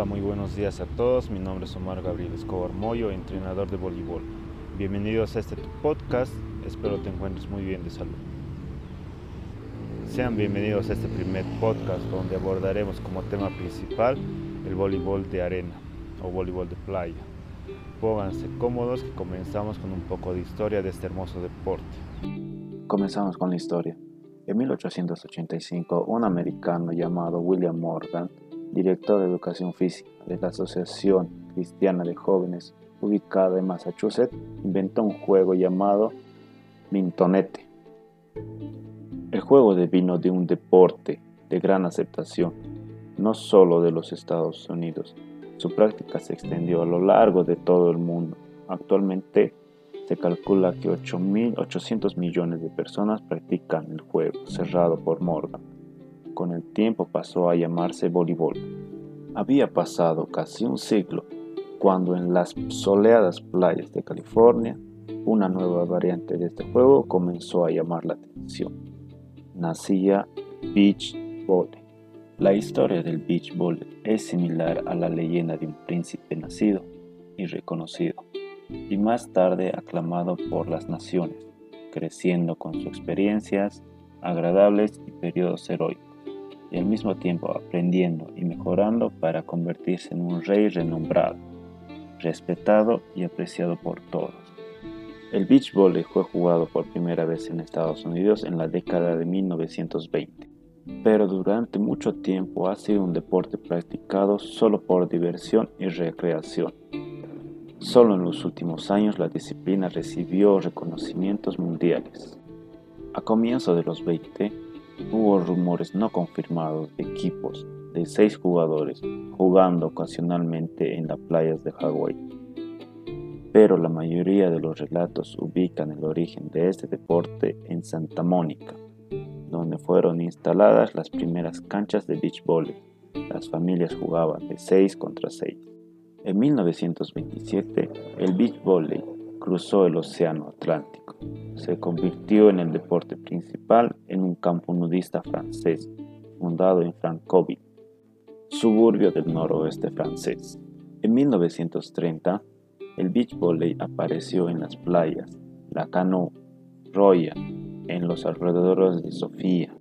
Hola, muy buenos días a todos. Mi nombre es Omar Gabriel Escobar Moyo, entrenador de voleibol. Bienvenidos a este podcast. Espero te encuentres muy bien de salud. Sean bienvenidos a este primer podcast donde abordaremos como tema principal el voleibol de arena o voleibol de playa. Pónganse cómodos que comenzamos con un poco de historia de este hermoso deporte. Comenzamos con la historia. En 1885, un americano llamado William Morgan, director de educación física de la Asociación Cristiana de Jóvenes ubicada en Massachusetts, inventó un juego llamado Mintonete. El juego devino de un deporte de gran aceptación, no solo de los Estados Unidos. Su práctica se extendió a lo largo de todo el mundo. Actualmente se calcula que 8.800 millones de personas practican el juego, cerrado por Morgan. Con el tiempo pasó a llamarse voleibol. Había pasado casi un siglo cuando en las soleadas playas de California una nueva variante de este juego comenzó a llamar la atención. Nacía beach volley. La historia del beach volley es similar a la leyenda de un príncipe nacido y reconocido y más tarde aclamado por las naciones, creciendo con sus experiencias agradables y periodos heroicos, y al mismo tiempo aprendiendo y mejorando para convertirse en un rey renombrado, respetado y apreciado por todos. El beach volley fue jugado por primera vez en Estados Unidos en la década de 1920, pero durante mucho tiempo ha sido un deporte practicado solo por diversión y recreación Solo en los últimos años la disciplina recibió reconocimientos mundiales. A comienzo de los 20, hubo rumores no confirmados de equipos de seis jugadores jugando ocasionalmente en las playas de Hawái. Pero la mayoría de los relatos ubican el origen de este deporte en Santa Mónica, donde fueron instaladas las primeras canchas de beach volley. Las familias jugaban de 6 contra 6. En 1927, el beach volley cruzó el Océano Atlántico. Se convirtió en el deporte principal en un campo nudista francés, fundado en Franconville, suburbio del noroeste francés. En 1930, el beach volley apareció en las playas La Cano, Roya, en los alrededores de Sofía,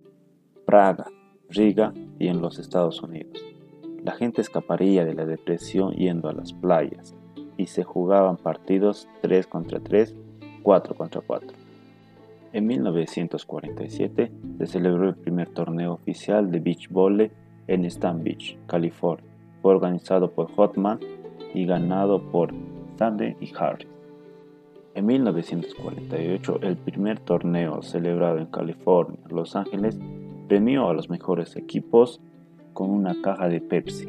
Praga, Riga y en los Estados Unidos. La gente escaparía de la depresión yendo a las playas y se jugaban partidos 3 contra 3, 4 contra 4. En 1947 se celebró el primer torneo oficial de beach volley en Stan Beach, California. Fue organizado por Hotman y ganado por Sandy y Harris. En 1948, el primer torneo celebrado en California, Los Ángeles, premió a los mejores equipos con una caja de Pepsi.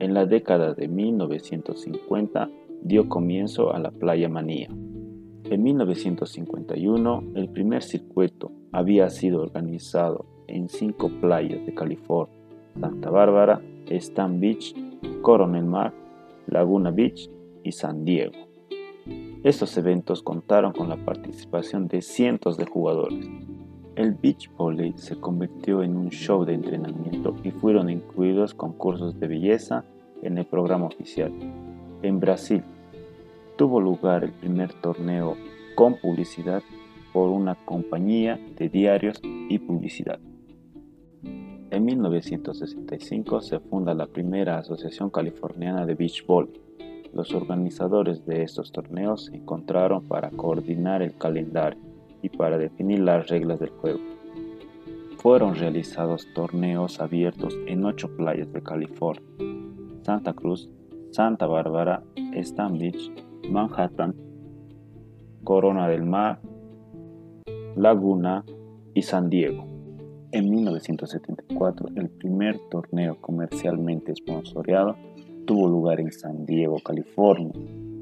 En la década de 1950 dio comienzo a la Playa Manía. En 1951 el primer circuito había sido organizado en cinco playas de California, Santa Bárbara, Stan Beach, Coronel Mar, Laguna Beach y San Diego. Estos eventos contaron con la participación de cientos de jugadores, el beach volley se convirtió en un show de entrenamiento y fueron incluidos concursos de belleza en el programa oficial. En Brasil tuvo lugar el primer torneo con publicidad por una compañía de diarios y publicidad. En 1965 se funda la primera Asociación Californiana de Beach Volley. Los organizadores de estos torneos se encontraron para coordinar el calendario y para definir las reglas del juego. Fueron realizados torneos abiertos en ocho playas de California, Santa Cruz, Santa Bárbara, Stan Beach, Manhattan, Corona del Mar, Laguna y San Diego. En 1974, el primer torneo comercialmente sponsoreado tuvo lugar en San Diego, California,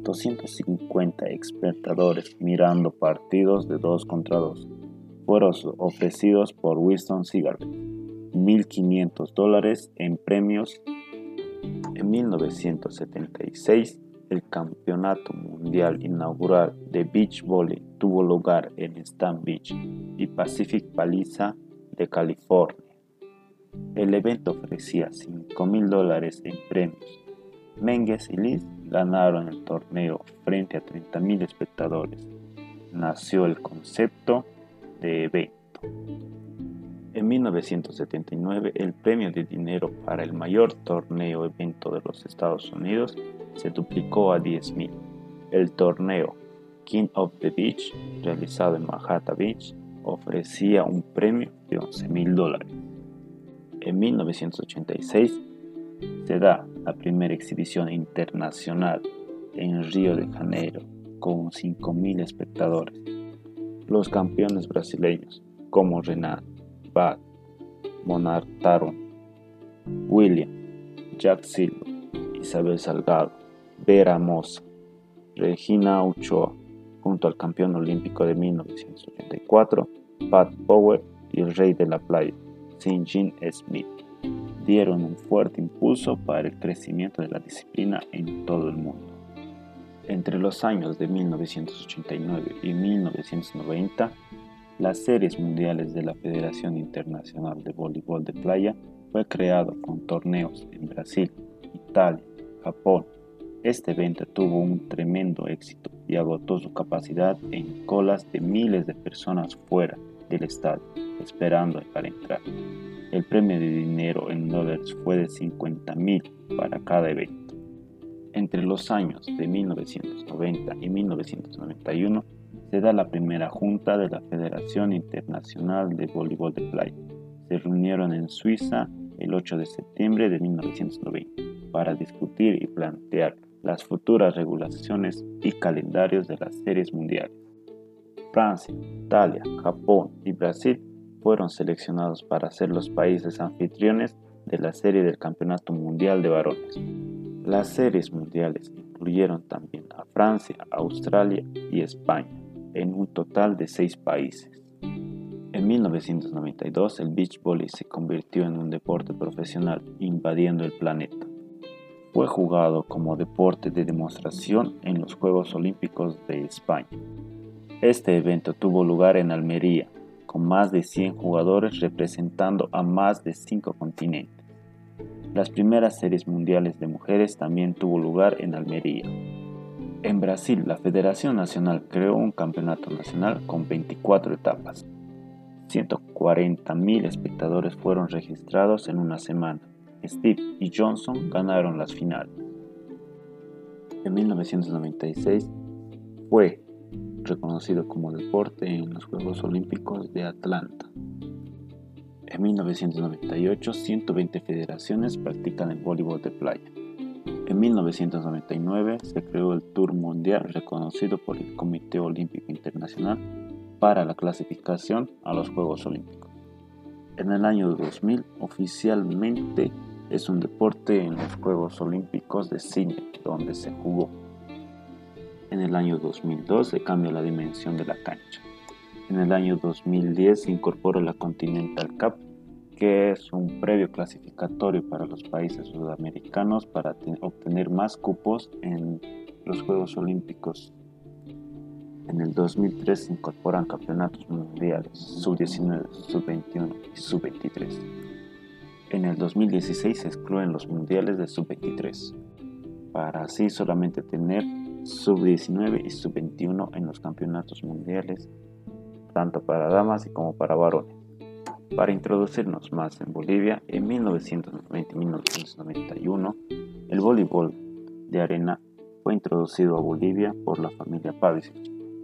250 espectadores mirando partidos de 2 contra 2. Fueron ofrecidos por Winston Cigarette 1.500 dólares en premios. En 1976, el Campeonato Mundial Inaugural de Beach Volley tuvo lugar en Stan Beach y Pacific Paliza de California. El evento ofrecía 5 mil dólares en premios. Menges y Liz ganaron el torneo frente a 30 mil espectadores. Nació el concepto de evento. En 1979, el premio de dinero para el mayor torneo evento de los Estados Unidos se duplicó a 10 mil. El torneo King of the Beach, realizado en Manhattan Beach, ofrecía un premio de 11 mil dólares. En 1986 se da la primera exhibición internacional en Río de Janeiro con 5.000 espectadores. Los campeones brasileños como Renan, Bad, Monar Taron, William, Jack Silva, Isabel Salgado, Vera Mosa, Regina Ochoa, junto al campeón olímpico de 1984, Pat Power y el rey de la playa, Jin Smith, dieron un fuerte impulso para el crecimiento de la disciplina en todo el mundo. Entre los años de 1989 y 1990, las series mundiales de la Federación Internacional de Voleibol de Playa fue creado con torneos en Brasil, Italia, Japón. Este evento tuvo un tremendo éxito y agotó su capacidad en colas de miles de personas fuera del estadio, esperando para entrar. El premio de dinero en dólares fue de 50 mil para cada evento. Entre los años de 1990 y 1991 se da la primera junta de la Federación Internacional de Voleibol de Playa. Se reunieron en Suiza el 8 de septiembre de 1990 para discutir y plantear las futuras regulaciones y calendarios de las series mundiales. Francia, Italia, Japón y Brasil fueron seleccionados para ser los países anfitriones de la serie del Campeonato Mundial de Varones. Las series mundiales incluyeron también a Francia, Australia y España, en un total de seis países. En 1992 el beach volley se convirtió en un deporte profesional, invadiendo el planeta. Fue jugado como deporte de demostración en los Juegos Olímpicos de España. Este evento tuvo lugar en Almería, con más de 100 jugadores representando a más de 5 continentes. Las primeras series mundiales de mujeres también tuvo lugar en Almería. En Brasil, la Federación Nacional creó un campeonato nacional con 24 etapas. 140.000 espectadores fueron registrados en una semana. Steve y Johnson ganaron las finales. En 1996 fue reconocido como deporte en los Juegos Olímpicos de Atlanta. En 1998, 120 federaciones practican el voleibol de playa. En 1999 se creó el Tour Mundial reconocido por el Comité Olímpico Internacional para la clasificación a los Juegos Olímpicos. En el año 2000 oficialmente es un deporte en los Juegos Olímpicos de Sydney, donde se jugó. En el año 2002 se cambia la dimensión de la cancha. En el año 2010 se incorpora la Continental Cup, que es un previo clasificatorio para los países sudamericanos para obtener más cupos en los Juegos Olímpicos. En el 2003 se incorporan campeonatos mundiales sub-19, sub-21 y sub-23. En el 2016 se excluyen los mundiales de sub-23, para así solamente tener sub-19 y sub-21 en los campeonatos mundiales, tanto para damas como para varones. Para introducirnos más en Bolivia, en 1990 1991, el voleibol de arena fue introducido a Bolivia por la familia Pavicic,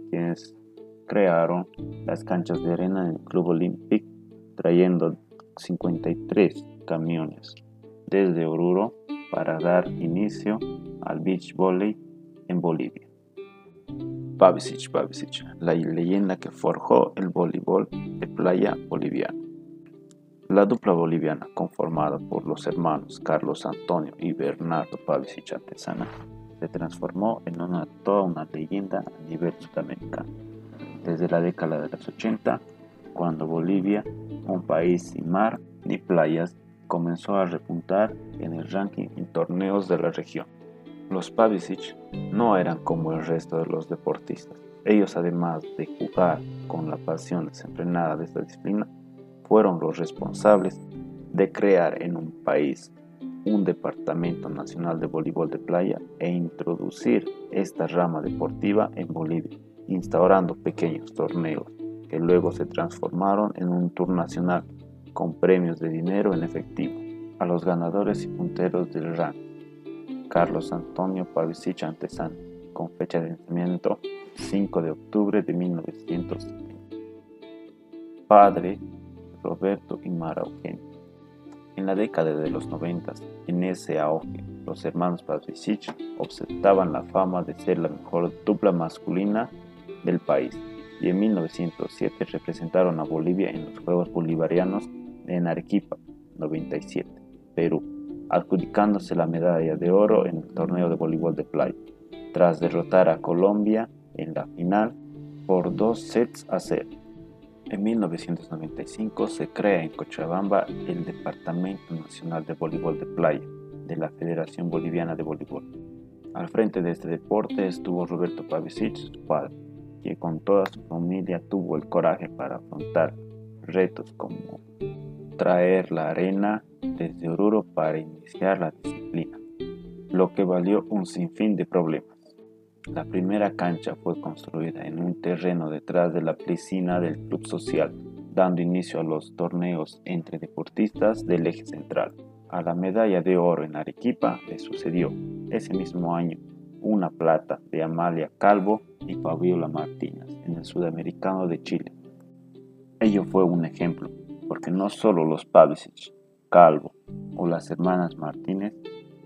quienes crearon las canchas de arena en el Club Olímpico, trayendo 53 camiones desde Oruro para dar inicio al beach volley en Bolivia. Pavicic Pavicic, la leyenda que forjó el voleibol de playa boliviano. La dupla boliviana, conformada por los hermanos Carlos Antonio y Bernardo Pavicic Antesana, se transformó en una, toda una leyenda a nivel sudamericano. Desde la década de los 80, cuando Bolivia, un país sin mar ni playas, comenzó a repuntar en el ranking en torneos de la región. Los Pavicic no eran como el resto de los deportistas. Ellos, además de jugar con la pasión desenfrenada de esta disciplina, fueron los responsables de crear en un país un Departamento Nacional de Voleibol de Playa e introducir esta rama deportiva en Bolivia, instaurando pequeños torneos que luego se transformaron en un tour nacional con premios de dinero en efectivo a los ganadores y punteros del RAN. Carlos Antonio Pavicic Antesana, con fecha de nacimiento 5 de octubre de 1970. Padre Roberto y Mara Eugenio. En la década de los 90, en ese auge, los hermanos Pavicic ostentaban la fama de ser la mejor dupla masculina del país y en 1907 representaron a Bolivia en los Juegos Bolivarianos en Arequipa, 97, Perú, adjudicándose la medalla de oro en el torneo de voleibol de playa, tras derrotar a Colombia en la final por dos sets a cero. En 1995 se crea en Cochabamba el Departamento Nacional de Voleibol de Playa de la Federación Boliviana de Voleibol. Al frente de este deporte estuvo Roberto Pavicic, su padre, que con toda su familia tuvo el coraje para afrontar retos como traer la arena desde Oruro para iniciar la disciplina, lo que valió un sinfín de problemas. La primera cancha fue construida en un terreno detrás de la piscina del club social, dando inicio a los torneos entre deportistas del eje central. A la medalla de oro en Arequipa le sucedió ese mismo año una plata de Amalia Calvo y Fabiola Martínez en el Sudamericano de Chile. Ello fue un ejemplo, porque no solo los Pavicic, Calvo o las hermanas Martínez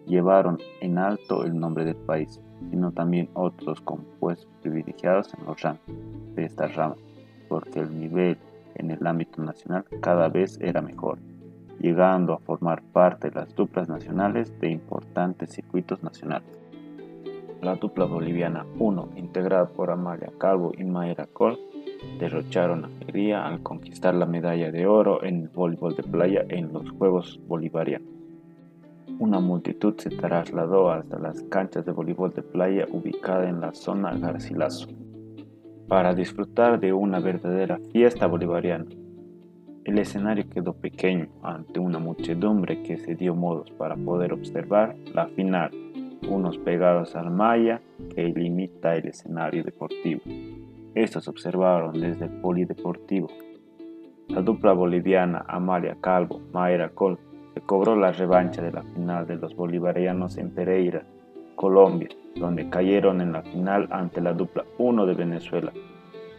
llevaron en alto el nombre del país, sino también otros compuestos privilegiados en los rangos de esta rama, porque el nivel en el ámbito nacional cada vez era mejor, llegando a formar parte de las duplas nacionales de importantes circuitos nacionales. La dupla boliviana 1, integrada por Amalia Calvo y Mayra Col, derrocharon alegría al conquistar la medalla de oro en el voleibol de playa en los Juegos Bolivarianos. Una multitud se trasladó hasta las canchas de voleibol de playa ubicada en la zona Garcilaso para disfrutar de una verdadera fiesta bolivariana. El escenario quedó pequeño ante una muchedumbre que se dio modos para poder observar la final unos pegados al malla que limita el escenario deportivo. Estos observaron desde el polideportivo. La dupla boliviana Amalia Calvo, Mayra Col, se cobró la revancha de la final de los bolivarianos en Pereira, Colombia, donde cayeron en la final ante la dupla 1 de Venezuela,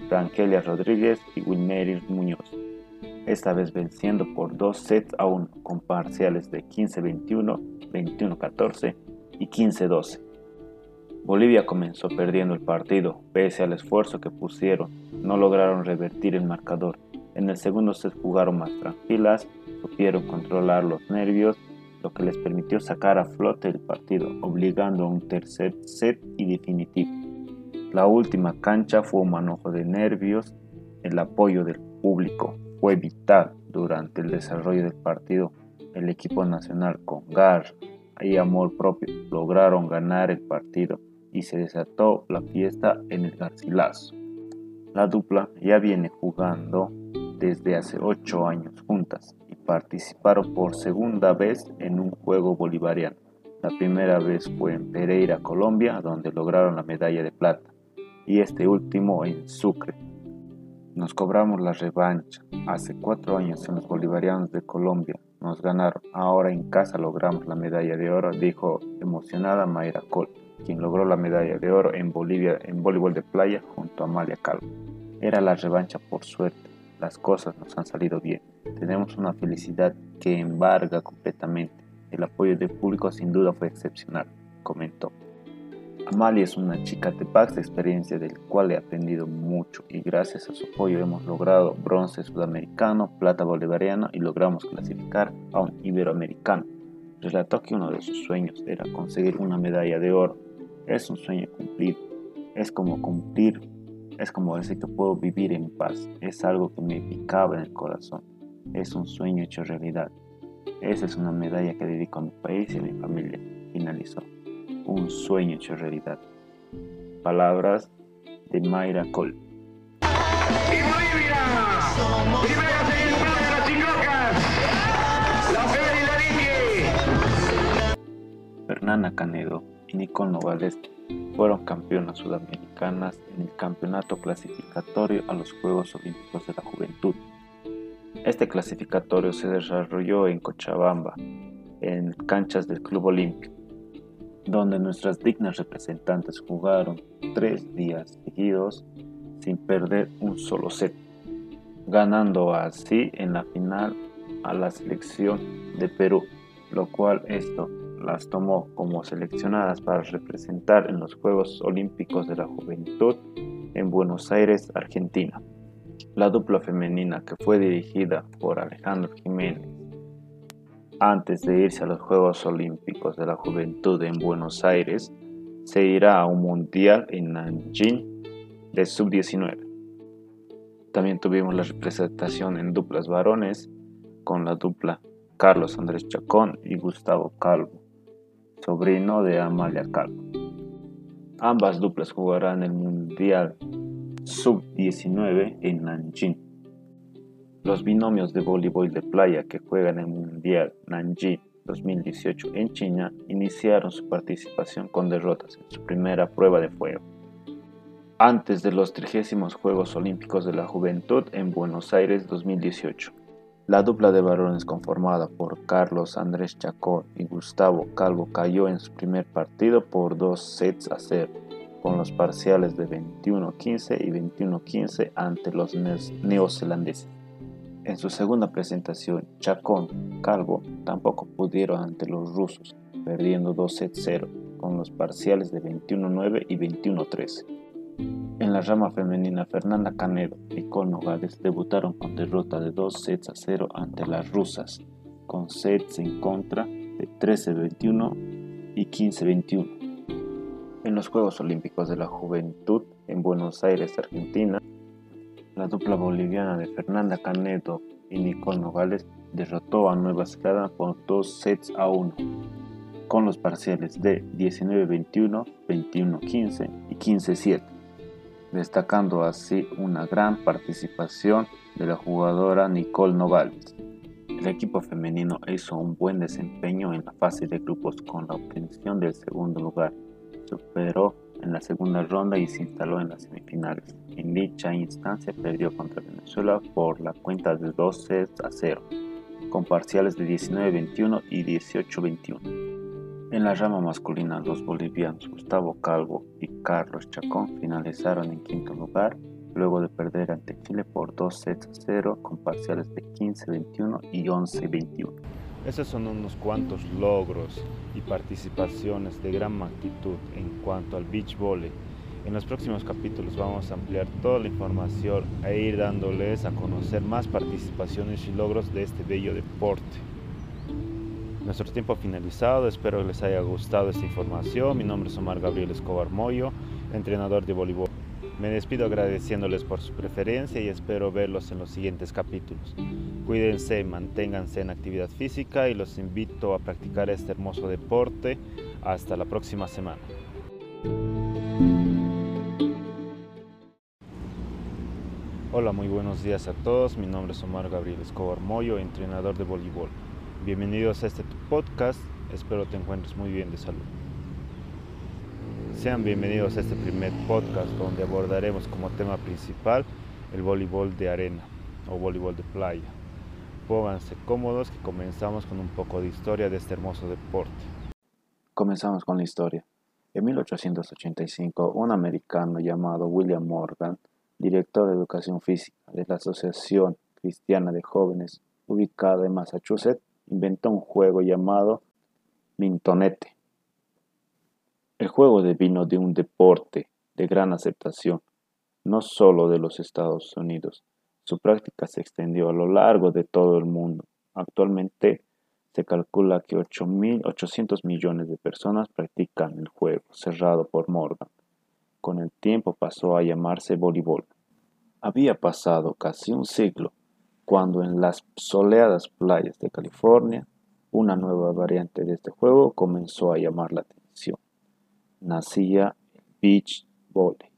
Frankelia Rodríguez y Wilmeris Muñoz, esta vez venciendo por dos sets a 1 con parciales de 15-21, 21-14 y 15-12. Bolivia comenzó perdiendo el partido, pese al esfuerzo que pusieron, no lograron revertir el marcador. En el segundo set jugaron más tranquilas, supieron controlar los nervios, lo que les permitió sacar a flote el partido, obligando a un tercer set y definitivo. La última cancha fue un manojo de nervios, el apoyo del público fue vital durante el desarrollo del partido. El equipo nacional con Gar, y amor propio lograron ganar el partido y se desató la fiesta en el Garcilaso. La dupla ya viene jugando desde hace ocho años juntas y participaron por segunda vez en un juego bolivariano. La primera vez fue en Pereira, Colombia, donde lograron la medalla de plata, y este último en Sucre. Nos cobramos la revancha hace cuatro años en los bolivarianos de Colombia, nos ganaron. Ahora en casa logramos la medalla de oro, dijo emocionada Mayra Cole, quien logró la medalla de oro en Bolivia en voleibol de playa junto a Amalia Calvo. Era la revancha por suerte. Las cosas nos han salido bien. Tenemos una felicidad que embarga completamente. El apoyo del público sin duda fue excepcional, comentó. Amalia es una chica de vasta experiencia del cual he aprendido mucho y gracias a su apoyo hemos logrado bronce sudamericano, plata bolivariano y logramos clasificar a un iberoamericano. Relató que uno de sus sueños era conseguir una medalla de oro. Es un sueño cumplido. Es como cumplir. Es como decir que puedo vivir en paz. Es algo que me picaba en el corazón. Es un sueño hecho realidad. Esa es una medalla que dedico a mi país y a mi familia. Finalizó. Un sueño hecho realidad. Palabras de Mayra Col. Fernanda Canedo. Nicole Nogales fueron campeonas sudamericanas en el campeonato clasificatorio a los Juegos Olímpicos de la Juventud. Este clasificatorio se desarrolló en Cochabamba, en canchas del Club Olímpico, donde nuestras dignas representantes jugaron tres días seguidos sin perder un solo set, ganando así en la final a la selección de Perú, lo cual esto las tomó como seleccionadas para representar en los Juegos Olímpicos de la Juventud en Buenos Aires, Argentina. La dupla femenina que fue dirigida por Alejandro Jiménez antes de irse a los Juegos Olímpicos de la Juventud en Buenos Aires, se irá a un mundial en Nanjing de sub-19. También tuvimos la representación en duplas varones con la dupla Carlos Andrés Chacón y Gustavo Calvo sobrino de Amalia Calvo. Ambas duplas jugarán el Mundial Sub-19 en Nanjing. Los binomios de voleibol de playa que juegan el Mundial Nanjing 2018 en China iniciaron su participación con derrotas en su primera prueba de fuego. Antes de los 30 Juegos Olímpicos de la Juventud en Buenos Aires 2018. La dupla de varones conformada por Carlos Andrés Chacón y Gustavo Calvo cayó en su primer partido por dos sets a cero, con los parciales de 21-15 y 21-15 ante los neozelandeses. En su segunda presentación, Chacón Calvo tampoco pudieron ante los rusos, perdiendo dos sets cero, con los parciales de 21-9 y 21-13. En la rama femenina, Fernanda Canedo y Nicole Nogales debutaron con derrota de 2 sets a 0 ante las rusas, con sets en contra de 13-21 y 15-21. En los Juegos Olímpicos de la Juventud en Buenos Aires, Argentina, la dupla boliviana de Fernanda Canedo y Nicole Nogales derrotó a Nueva Zelanda por 2 sets a 1, con los parciales de 19-21, 21-15 y 15-7 destacando así una gran participación de la jugadora Nicole Nogales. El equipo femenino hizo un buen desempeño en la fase de grupos con la obtención del segundo lugar. Superó en la segunda ronda y se instaló en las semifinales. En dicha instancia perdió contra Venezuela por la cuenta de 12 a 0, con parciales de 19-21 y 18-21. En la rama masculina, los bolivianos Gustavo Calvo y Carlos Chacón finalizaron en quinto lugar, luego de perder ante Chile por 2 sets a 0 con parciales de 15-21 y 11-21. Esos son unos cuantos logros y participaciones de gran magnitud en cuanto al beach volley. En los próximos capítulos vamos a ampliar toda la información e ir dándoles a conocer más participaciones y logros de este bello deporte. Nuestro tiempo finalizado, espero que les haya gustado esta información. Mi nombre es Omar Gabriel Escobar Moyo, entrenador de voleibol. Me despido agradeciéndoles por su preferencia y espero verlos en los siguientes capítulos. Cuídense, manténganse en actividad física y los invito a practicar este hermoso deporte. Hasta la próxima semana. Hola, muy buenos días a todos. Mi nombre es Omar Gabriel Escobar Moyo, entrenador de voleibol. Bienvenidos a este podcast, espero te encuentres muy bien de salud. Sean bienvenidos a este primer podcast donde abordaremos como tema principal el voleibol de arena o voleibol de playa. Pónganse cómodos que comenzamos con un poco de historia de este hermoso deporte. Comenzamos con la historia. En 1885, un americano llamado William Morgan, director de educación física de la Asociación Cristiana de Jóvenes ubicada en Massachusetts, inventó un juego llamado Mintonete. El juego devino de un deporte de gran aceptación, no solo de los Estados Unidos. Su práctica se extendió a lo largo de todo el mundo. Actualmente se calcula que 8.800 millones de personas practican el juego, cerrado por Morgan. Con el tiempo pasó a llamarse voleibol. Había pasado casi un siglo cuando en las soleadas playas de California una nueva variante de este juego comenzó a llamar la atención. Nacía el beach volley.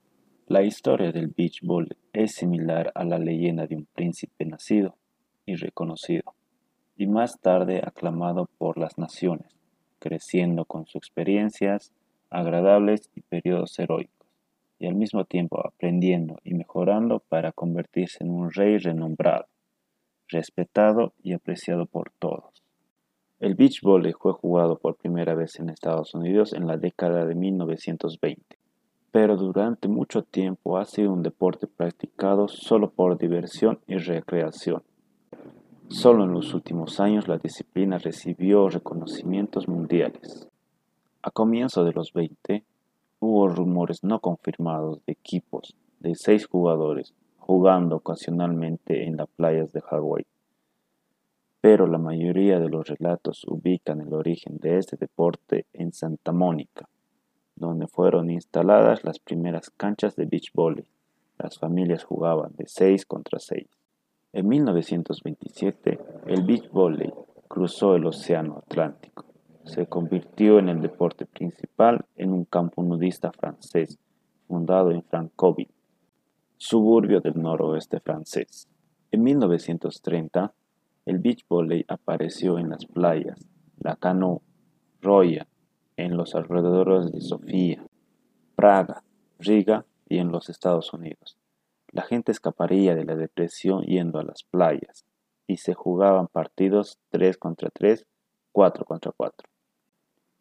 La historia del beach volley es similar a la leyenda de un príncipe nacido y reconocido, y más tarde aclamado por las naciones. creciendo con sus experiencias agradables y periodos heroicos, y al mismo tiempo aprendiendo y mejorando para convertirse en un rey renombrado, respetado y apreciado por todos. El beach volley fue jugado por primera vez en Estados Unidos en la década de 1920, pero durante mucho tiempo ha sido un deporte practicado solo por diversión y recreación. Solo en los últimos años la disciplina recibió reconocimientos mundiales. A comienzo de los 20, hubo rumores no confirmados de equipos de seis jugadores jugando ocasionalmente en las playas de Hawái. Pero la mayoría de los relatos ubican el origen de este deporte en Santa Mónica, donde fueron instaladas las primeras canchas de beach volley. Las familias jugaban de 6 contra 6. En 1927, el beach volley cruzó el Océano Atlántico. Se convirtió en el deporte principal en un campo nudista francés fundado en Franconville, suburbio del noroeste francés. En 1930, el beach volley apareció en las playas La Cano, Roya, en los alrededores de Sofía, Praga, Riga y en los Estados Unidos. La gente escaparía de la depresión yendo a las playas y se jugaban partidos 3 contra 3, 4 contra 4.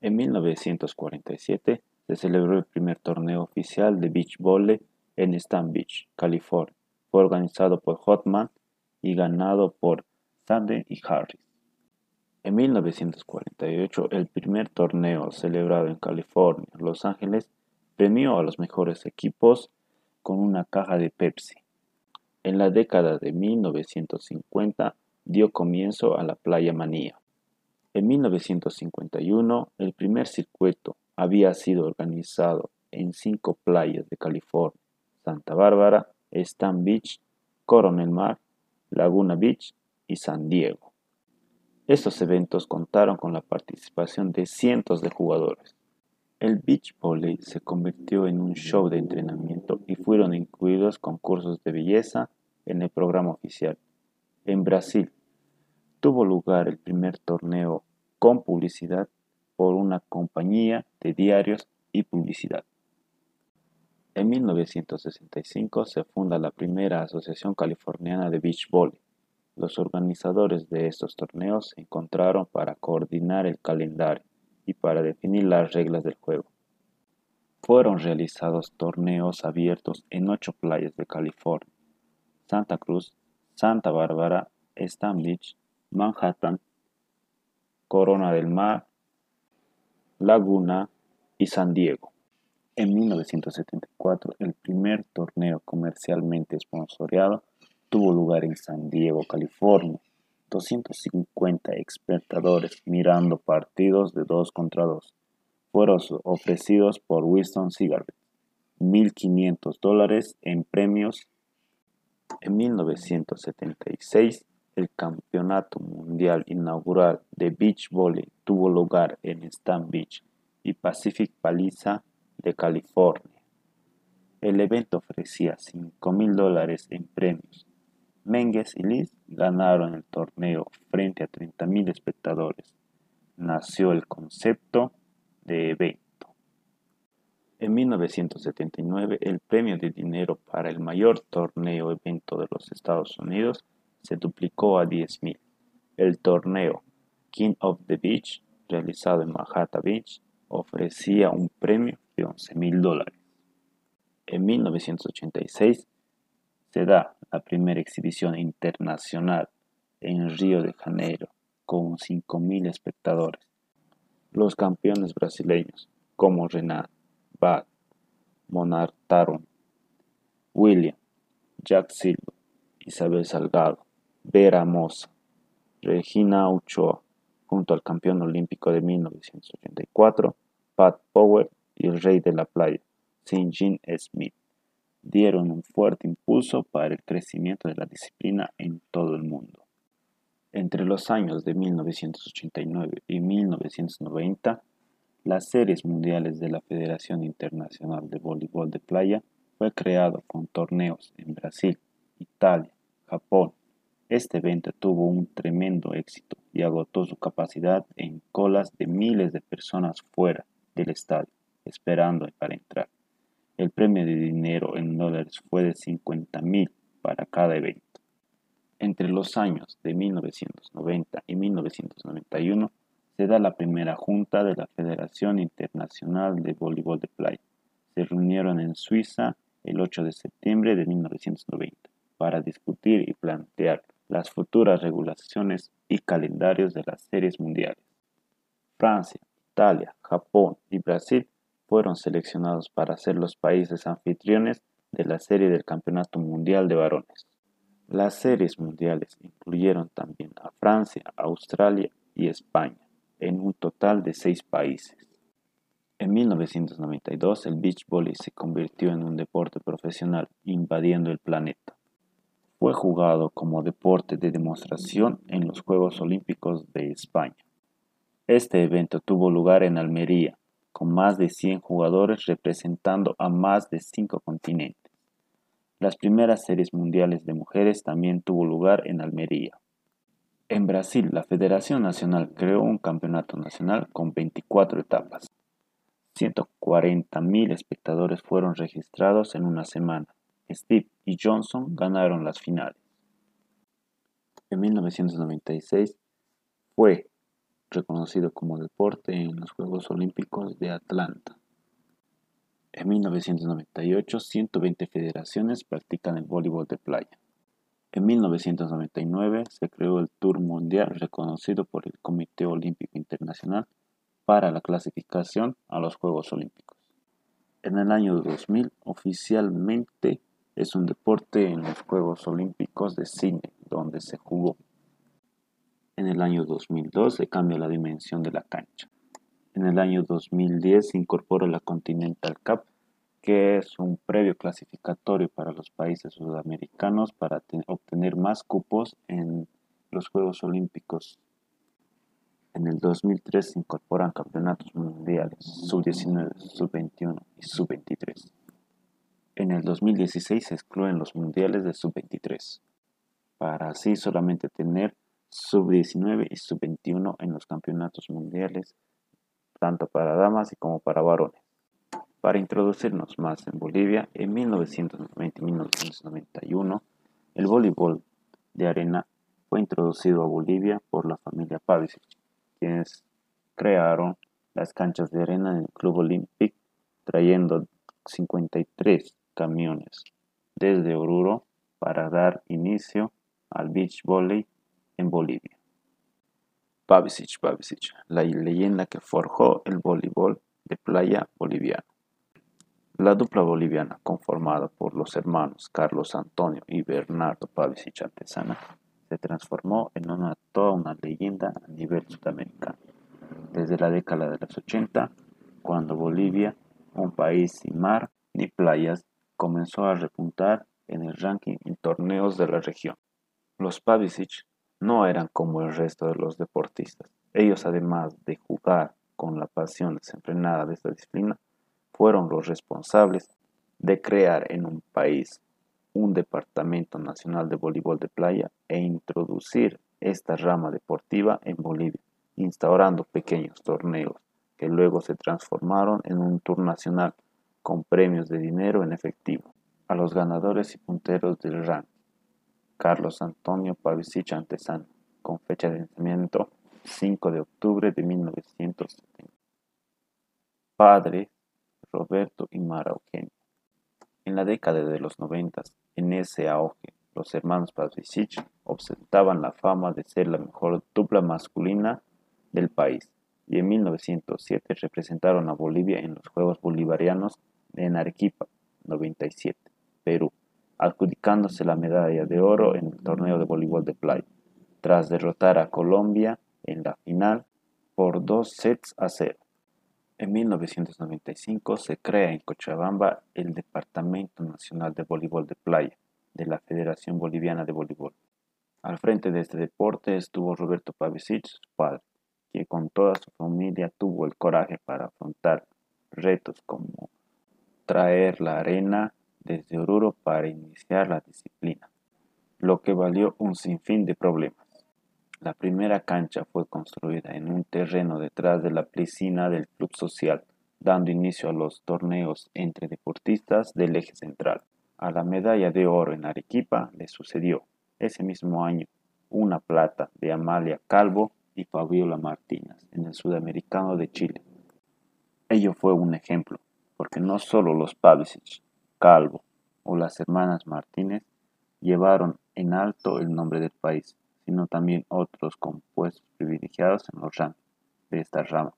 En 1947 se celebró el primer torneo oficial de beach volley en Stan Beach, California. Fue organizado por Hotman y ganado por Sandy y Harris. En 1948, el primer torneo celebrado en California, Los Ángeles, premió a los mejores equipos con una caja de Pepsi. En la década de 1950 dio comienzo a la Playa Manía. En 1951, el primer circuito había sido organizado en cinco playas de California, Santa Bárbara, Stan Beach, Coronel Mar, Laguna Beach y San Diego. Estos eventos contaron con la participación de cientos de jugadores. El beach volley se convirtió en un show de entrenamiento y fueron incluidos concursos de belleza en el programa oficial. En Brasil tuvo lugar el primer torneo con publicidad por una compañía de diarios y publicidad. En 1965 se funda la primera Asociación Californiana de Beach Volley. Los organizadores de estos torneos se encontraron para coordinar el calendario y para definir las reglas del juego. Fueron realizados torneos abiertos en ocho playas de California, Santa Cruz, Santa Bárbara, Stan Beach, Manhattan, Corona del Mar, Laguna y San Diego. En 1974, el primer torneo comercialmente sponsoreado tuvo lugar en San Diego, California. 250 espectadores mirando partidos de 2 contra 2 fueron ofrecidos por Winston Cigarette. 1.500 dólares en premios. En 1976, el Campeonato Mundial Inaugural de Beach Volley tuvo lugar en Stan Beach y Pacific Paliza de California. El evento ofrecía 5 mil dólares en premios. Menges y Liz ganaron el torneo frente a 30 mil espectadores. Nació el concepto de evento. En 1979, el premio de dinero para el mayor torneo evento de los Estados Unidos se duplicó a 10 mil. El torneo King of the Beach, realizado en Manhattan Beach, ofrecía un premio de 11 mil dólares. En 1986 se da la primera exhibición internacional en Río de Janeiro con 5.000 espectadores. Los campeones brasileños como Renan, Bad, Monar Taron, William, Jack Silva, Isabel Salgado, Vera Mosa, Regina Ochoa, junto al campeón olímpico de 1984, Pat Power y el rey de la playa, St. Smith, dieron un fuerte impulso para el crecimiento de la disciplina en todo el mundo. Entre los años de 1989 y 1990, las series mundiales de la Federación Internacional de Voleibol de Playa fue creado con torneos en Brasil, Italia, Japón, Este evento tuvo un tremendo éxito y agotó su capacidad en colas de miles de personas fuera del estadio, esperando para entrar. El premio de dinero en dólares fue de 50 mil para cada evento. Entre los años de 1990 y 1991 se da la primera junta de la Federación Internacional de Voleibol de Playa. Se reunieron en Suiza el 8 de septiembre de 1990 para discutir y plantear las futuras regulaciones y calendarios de las series mundiales. Francia, Italia, Japón y Brasil fueron seleccionados para ser los países anfitriones de la serie del Campeonato Mundial de Varones. Las series mundiales incluyeron también a Francia, Australia y España, en un total de seis países. En 1992 el beach volley se convirtió en un deporte profesional, invadiendo el planeta. Fue jugado como deporte de demostración en los Juegos Olímpicos de España. Este evento tuvo lugar en Almería, con más de 100 jugadores representando a más de cinco continentes. Las primeras series mundiales de mujeres también tuvo lugar en Almería. En Brasil, la Federación Nacional creó un campeonato nacional con 24 etapas. 140.000 espectadores fueron registrados en una semana. Steve y Johnson ganaron las finales. En 1996 fue reconocido como deporte en los Juegos Olímpicos de Atlanta. En 1998, 120 federaciones practican el voleibol de playa. En 1999 se creó el Tour Mundial reconocido por el Comité Olímpico Internacional para la clasificación a los Juegos Olímpicos. En el año 2000 oficialmente es un deporte en los Juegos Olímpicos de Cine, donde se jugó. En el año 2002 se cambia la dimensión de la cancha. En el año 2010 se incorpora la Continental Cup, que es un previo clasificatorio para los países sudamericanos para obtener más cupos en los Juegos Olímpicos. En el 2003 se incorporan campeonatos mundiales sub-19, sub-21 y sub-23. En el 2016 se excluyen los mundiales de sub-23, para así solamente tener sub-19 y sub-21 en los campeonatos mundiales tanto para damas como para varones. Para introducirnos más en Bolivia, en 1990 y 1991, el voleibol de arena fue introducido a Bolivia por la familia Pavicic, quienes crearon las canchas de arena en el Club Olímpico, trayendo 53 camiones desde Oruro para dar inicio al beach volley en Bolivia. Pavicic, la leyenda que forjó el voleibol de playa boliviano. La dupla boliviana, conformada por los hermanos Carlos Antonio y Bernardo Pavicic Antesana, se transformó en una, toda una leyenda a nivel sudamericano. Desde la década de los 80, cuando Bolivia, un país sin mar ni playas, comenzó a repuntar en el ranking en torneos de la región. Los Pavicic no eran como el resto de los deportistas. Ellos, además de jugar con la pasión desenfrenada de esta disciplina, fueron los responsables de crear en un país un Departamento Nacional de Voleibol de Playa e introducir esta rama deportiva en Bolivia, instaurando pequeños torneos que luego se transformaron en un tour nacional con premios de dinero en efectivo a los ganadores y punteros del ranking. Carlos Antonio Pavicic Antesana, con fecha de nacimiento 5 de octubre de 1970. Padre Roberto y Mara Eugenia. En la década de los 90, en ese auge, los hermanos Pavicic ostentaban la fama de ser la mejor dupla masculina del país y en 1907 representaron a Bolivia en los Juegos Bolivarianos en Arequipa, 97, Perú adjudicándose la medalla de oro en el torneo de voleibol de playa, tras derrotar a Colombia en la final por dos sets a cero. En 1995 se crea en Cochabamba el Departamento Nacional de Voleibol de Playa de la Federación Boliviana de Voleibol. Al frente de este deporte estuvo Roberto Pavicic, su padre, que con toda su familia tuvo el coraje para afrontar retos como traer la arena desde Oruro para iniciar la disciplina. lo que valió un sinfín de problemas. La primera cancha fue construida en un terreno detrás de la piscina del Club Social, dando inicio a los torneos entre deportistas del eje central. A la medalla de oro en Arequipa le sucedió, ese mismo año, una plata de Amalia Calvo y Fabiola Martínez en el Sudamericano de Chile. Ello fue un ejemplo, porque no solo los Pavicic, Calvo o las hermanas Martínez llevaron en alto el nombre del país, sino también otros compuestos privilegiados en los rankings de esta rama,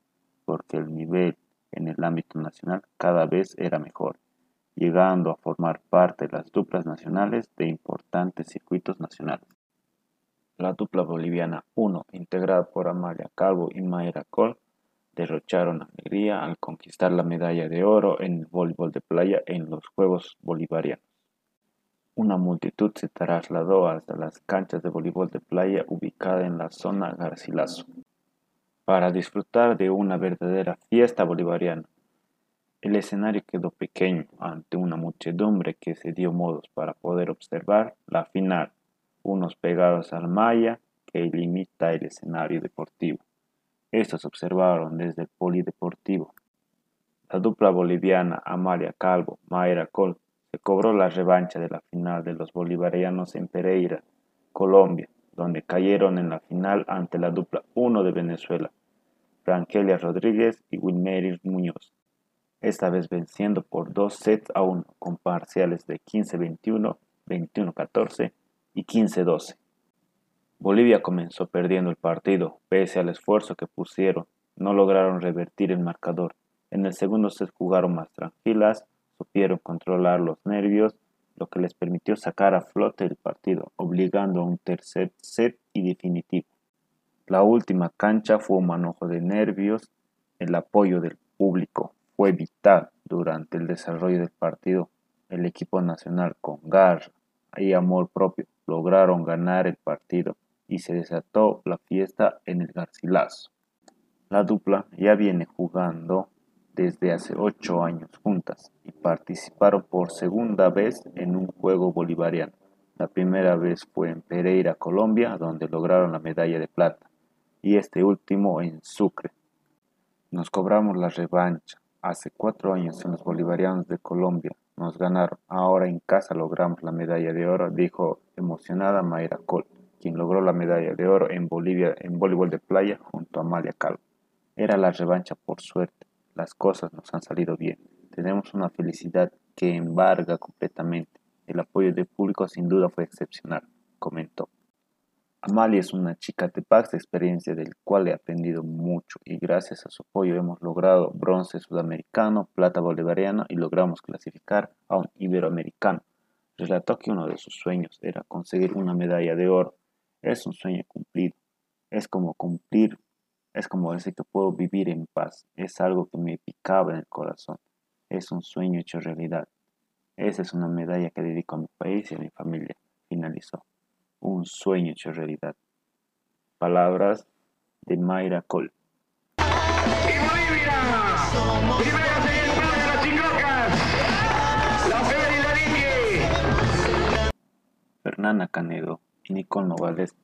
porque el nivel en el ámbito nacional cada vez era mejor, llegando a formar parte de las duplas nacionales de importantes circuitos nacionales. La dupla boliviana 1, integrada por Amalia Calvo y Mayra Col, derrocharon alegría al conquistar la medalla de oro en el voleibol de playa en los Juegos Bolivarianos. Una multitud se trasladó hasta las canchas de voleibol de playa ubicadas en la zona Garcilaso para disfrutar de una verdadera fiesta bolivariana. El escenario quedó pequeño ante una muchedumbre que se dio modos para poder observar la final, unos pegados al malla que limita el escenario deportivo. Estos observaron desde el polideportivo. La dupla boliviana Amalia Calvo, Mayra Col, se cobró la revancha de la final de los bolivarianos en Pereira, Colombia, donde cayeron en la final ante la dupla 1 de Venezuela, Frankelia Rodríguez y Wilmeris Muñoz, esta vez venciendo por dos sets a uno, con parciales de 15-21, 21-14 y 15-12. Bolivia comenzó perdiendo el partido, pese al esfuerzo que pusieron, no lograron revertir el marcador. En el segundo set jugaron más tranquilas, supieron controlar los nervios, lo que les permitió sacar a flote el partido, obligando a un tercer set y definitivo. La última cancha fue un manojo de nervios, el apoyo del público fue vital durante el desarrollo del partido. El equipo nacional con garra y amor propio lograron ganar el partido y se desató la fiesta en el Garcilaso. La dupla ya viene jugando desde hace ocho años juntas y participaron por segunda vez en un juego bolivariano. La primera vez fue en Pereira, Colombia, donde lograron la medalla de plata, y este último en Sucre. Nos cobramos la revancha. Hace cuatro años en los bolivarianos de Colombia nos ganaron. Ahora en casa logramos la medalla de oro, dijo emocionada Mayra Col quien logró la medalla de oro en Bolivia en voleibol de playa junto a Amalia Calvo. Era la revancha por suerte. Las cosas nos han salido bien. Tenemos una felicidad que embarga completamente. El apoyo del público sin duda fue excepcional, comentó. Amalia es una chica de vasta experiencia del cual he aprendido mucho y gracias a su apoyo hemos logrado bronce sudamericano, plata bolivariana y logramos clasificar a un iberoamericano. Relató que uno de sus sueños era conseguir una medalla de oro es un sueño cumplido. Es como cumplir, es como decir que puedo vivir en paz. Es algo que me picaba en el corazón. Es un sueño hecho realidad. Esa es una medalla que dedico a mi país y a mi familia. Finalizó. Un sueño hecho realidad. Palabras de Mayra Cole. Fernanda Canedo y Nicole Novales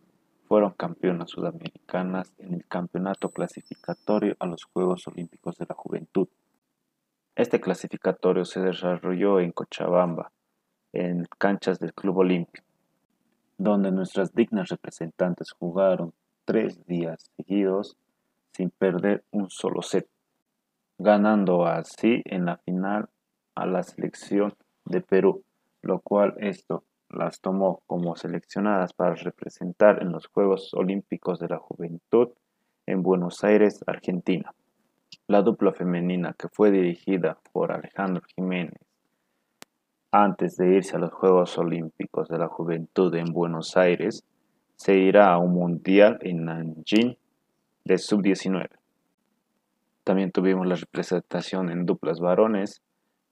fueron campeonas sudamericanas en el campeonato clasificatorio a los Juegos Olímpicos de la Juventud. Este clasificatorio se desarrolló en Cochabamba, en canchas del Club Olímpico, donde nuestras dignas representantes jugaron tres días seguidos sin perder un solo set, ganando así en la final a la selección de Perú, lo cual esto las tomó como seleccionadas para representar en los Juegos Olímpicos de la Juventud en Buenos Aires, Argentina. La dupla femenina que fue dirigida por Alejandro Jiménez antes de irse a los Juegos Olímpicos de la Juventud en Buenos Aires se irá a un mundial en Nanjing de sub-19. También tuvimos la representación en duplas varones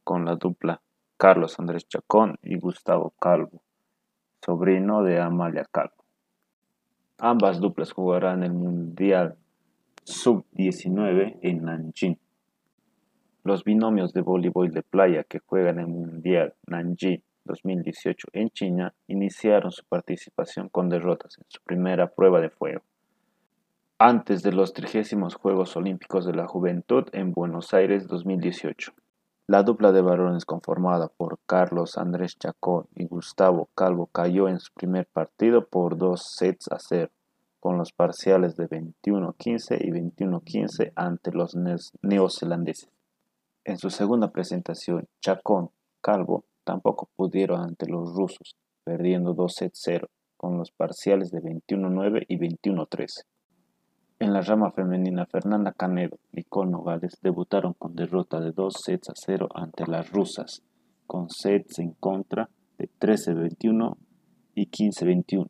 con la dupla Carlos Andrés Chacón y Gustavo Calvo sobrino de Amalia Calvo. Ambas duplas jugarán el Mundial Sub-19 en Nanjing. Los binomios de voleibol de playa que juegan el Mundial Nanjing 2018 en China, iniciaron su participación con derrotas en su primera prueba de fuego. Antes de los 30 Juegos Olímpicos de la Juventud en Buenos Aires 2018. La dupla de varones conformada por Carlos Andrés Chacón y Gustavo Calvo cayó en su primer partido por dos sets a cero, con los parciales de 21-15 y 21-15 ante los neozelandeses. En su segunda presentación, Chacón, Calvo tampoco pudieron ante los rusos, perdiendo 2 sets 0, con los parciales de 21-9 y 21-13. En la rama femenina, Fernanda Canedo y Nicole Nogales debutaron con derrota de 2 sets a 0 ante las rusas, con sets en contra de 13-21 y 15-21.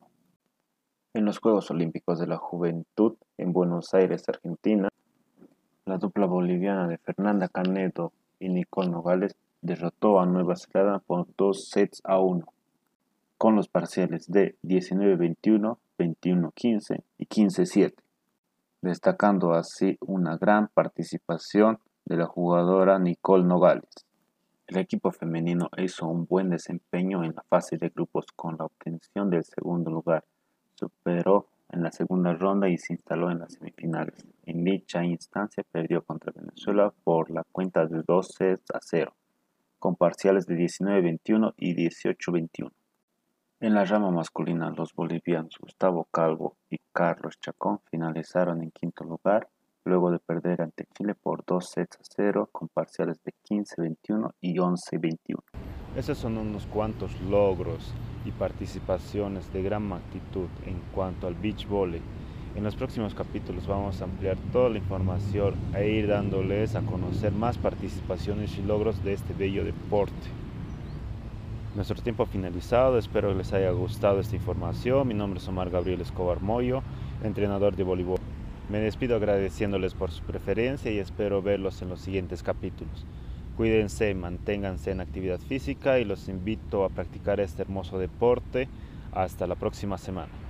En los Juegos Olímpicos de la Juventud en Buenos Aires, Argentina, la dupla boliviana de Fernanda Canedo y Nicole Nogales derrotó a Nueva Zelanda por dos sets a uno, con los parciales de 19-21, 21-15 y 15-7, destacando así una gran participación de la jugadora Nicole Nogales. El equipo femenino hizo un buen desempeño en la fase de grupos con la obtención del segundo lugar. Superó en la segunda ronda y se instaló en las semifinales. En dicha instancia perdió contra Venezuela por la cuenta de 2 sets a 0, con parciales de 19-21 y 18-21. En la rama masculina, los bolivianos Gustavo Calvo y Carlos Chacón finalizaron en quinto lugar, luego de perder ante Chile por 2 sets a 0 con parciales de 15-21 y 11-21. Esos son unos cuantos logros y participaciones de gran magnitud en cuanto al beach volley. En los próximos capítulos vamos a ampliar toda la información e ir dándoles a conocer más participaciones y logros de este bello deporte. Nuestro tiempo finalizado, espero que les haya gustado esta información. Mi nombre es Omar Gabriel Escobar Moyo, entrenador de voleibol. Me despido agradeciéndoles por su preferencia y espero verlos en los siguientes capítulos. Cuídense, manténganse en actividad física y los invito a practicar este hermoso deporte. Hasta la próxima semana.